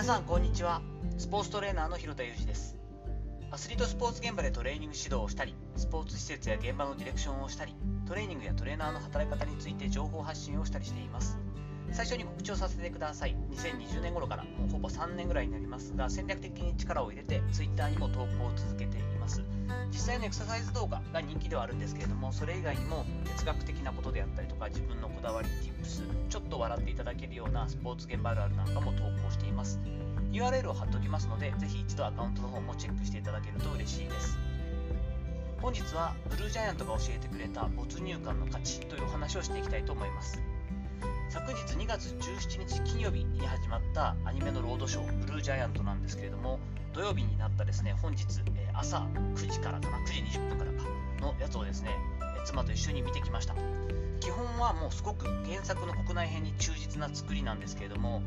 皆さんこんにちは。スポーツトレーナーの広田裕二です。アスリートスポーツ現場でトレーニング指導をしたりスポーツ施設や現場のディレクションをしたりトレーニングやトレーナーの働き方について情報発信をしたりしています。最初に告知をさせてください。2020年頃からもうほぼ3年ぐらいになりますが戦略的に力を入れて Twitter にも投稿を続けています。実際のエクササイズ動画が人気ではあるんですけれどもそれ以外にも哲学的なことであったりとか自分のこだわり Tips ちょっと笑っていただけるようなスポーツ現場あるあるなんかも投稿しています。URL を貼っておきますのでぜひ一度アカウントの方もチェックしていただけると嬉しいです。本日はブルージャイアントが教えてくれた没入感の価値というお話をしていきたいと思います。昨日2月17日金曜日に始まったアニメのロードショーブルージャイアントなんですけれども土曜日になったですね本日、え朝9時からかな9時20分からかのやつをですね妻と一緒に見てきました。基本はもうすごく原作の国内編に忠実な作りなんですけれども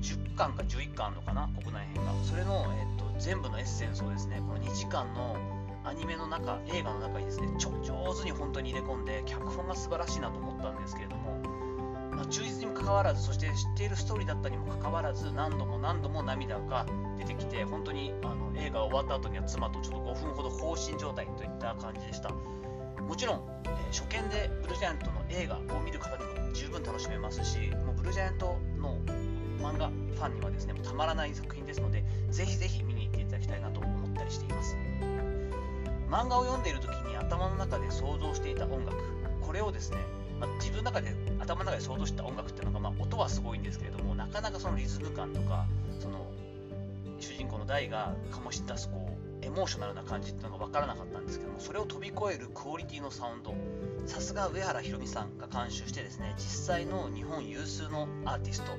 10巻か11巻あるのかな国内編が。それの、えっと、全部のエッセンスをですねこの2時間のアニメの中映画の中にですねちょ上手に本当に入れ込んで脚本が素晴らしいなと思ったんですけれどもまあ、忠実にもかかわらずそして知っているストーリーだったにもかかわらず何度も何度も涙が出てきて本当にあの映画が終わった後には妻とちょっと5分ほど放心状態といった感じでした。もちろん、えー、初見でブルージャイアントの映画を見る方にも十分楽しめますしもうブルージャイアントの漫画ファンにはですねもうたまらない作品ですのでぜひぜひ見に行っていただきたいなと思ったりしています。漫画を読んでいる時に頭の中で想像していた音楽これをですねまあ、自分の中で頭の中で想像した音楽っていうのが、まあ、音はすごいんですけれどもなかなかそのリズム感とかその主人公の大が醸し出すこうエモーショナルな感じっていうのが分からなかったんですけどもそれを飛び越えるクオリティのサウンド。さすが上原ひろみさんが監修してですね実際の日本有数のアーティスト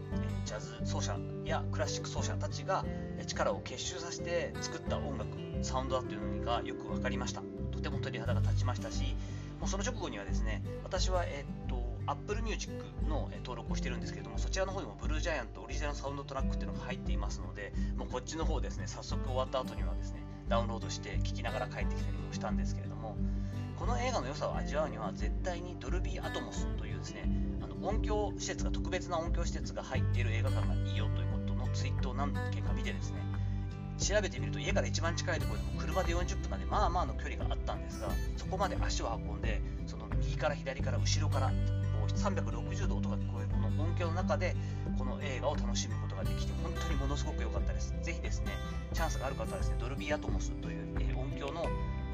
ジャズ奏者やクラシック奏者たちが力を結集させて作った音楽サウンドだというのがよく分かりました。とても鳥肌が立ちましたしもうその直後にはですね、私は、えっと、Apple Music の登録をしてるんですけれども、そちらの方にもブルージャイアントオリジナルサウンドトラックっていうのが入っていますので、もうこっちの方ですね、早速終わった後にはですね、ダウンロードして聴きながら帰ってきたりもしたんですけれども、この映画の良さを味わうには絶対にドルビーアトモスというですね、あの音響施設が特別な音響施設が入っている映画館がいいよということのツイートを何件か見てですね、調べてみると家から一番近いところでも車で40分なんでまあまあの距離があったんですがそこまで足を運んでその右から左から後ろからこう360度音が聞こえるこの音響の中でこの映画を楽しむことができて本当にものすごく良かったです。ぜひですねチャンスがある方はですねドルビーアトモスという、え音響の、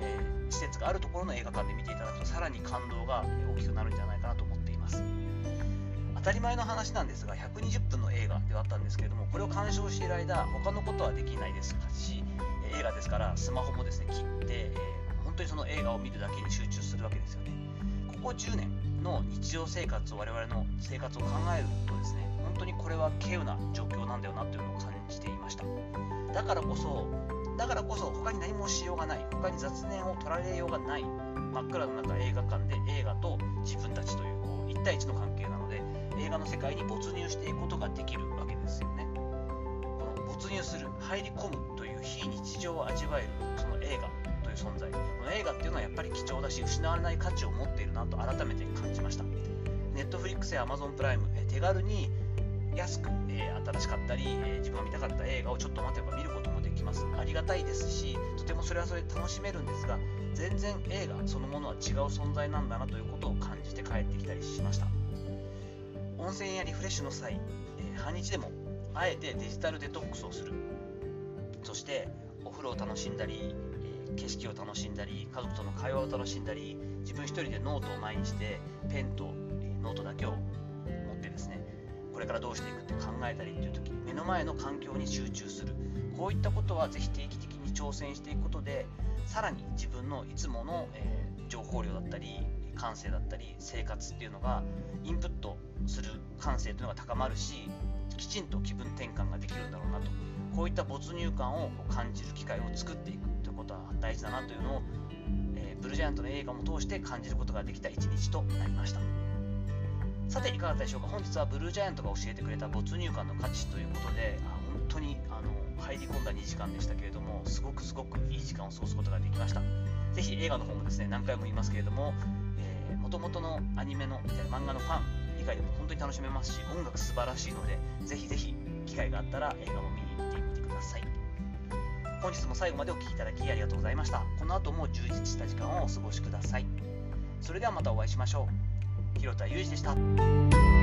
え、施設があるところの映画館で見ていただくとさらに感動が大きくなるんじゃないかなと思います。たり前の話なんですが120分の映画ではあったんですけれどもこれを鑑賞している間他のことはできないですし映画ですからスマホもですね切って、えー、本当にその映画を見るだけに集中するわけですよね。ここ10年の日常生活を我々の生活を考えるとですね本当にこれは稀有な状況なんだよなというのを感じていました。だからこそだからこそ他に何もしようがない他に雑念を取られようがない真っ暗の中映画館で映画と自分たちというこう1対1の関係な映画の世界に没入していくことができるわけですよね。この没入する入り込むという非日常を味わえるその映画という存在この映画っていうのはやっぱり貴重だし失われない価値を持っているなと改めて感じました。ネットフリックスや Amazon プライム手軽に安く、えー、新しかったり、えー、自分が見たかった映画をちょっと待てば見ることもできます。ありがたいですしとてもそれはそれで楽しめるんですが全然映画そのものは違う存在なんだなということを感じて帰ってきたりしました。温泉やリフレッシュの際、えー、半日でもあえてデジタルデトックスをする。そしてお風呂を楽しんだり、えー、景色を楽しんだり家族との会話を楽しんだり自分一人でノートを前にしてペンと、えー、ノートだけを持ってですねこれからどうしていくって考えたりっていう時目の前の環境に集中する。こういったことはぜひ定期的に挑戦していくことでさらに自分のいつもの、えー、情報量だったり感性だったり生活っていうのがインプットする感性というのが高まるしきちんと気分転換ができるんだろうなと。こういった没入感を感じる機会を作っていくということは大事だなというのを、えー、ブルージャイアントの映画も通して感じることができた一日となりました。さていかがだったでしょうか？本日はブルージャイアントが教えてくれた没入感の価値ということで本当にあの入り込んだ2時間でしたけれどもすごくすごくいい時間を過ごすことができました。ぜひ映画の方もですね何回も言いますけれどももともとのアニメの漫画のファン以外でも本当に楽しめますし音楽素晴らしいのでぜひぜひ機会があったら映画も見に行ってみてください。本日も最後までお聴きいただきありがとうございました。この後も充実した時間をお過ごしください。それではまたお会いしましょう。広田裕二でした。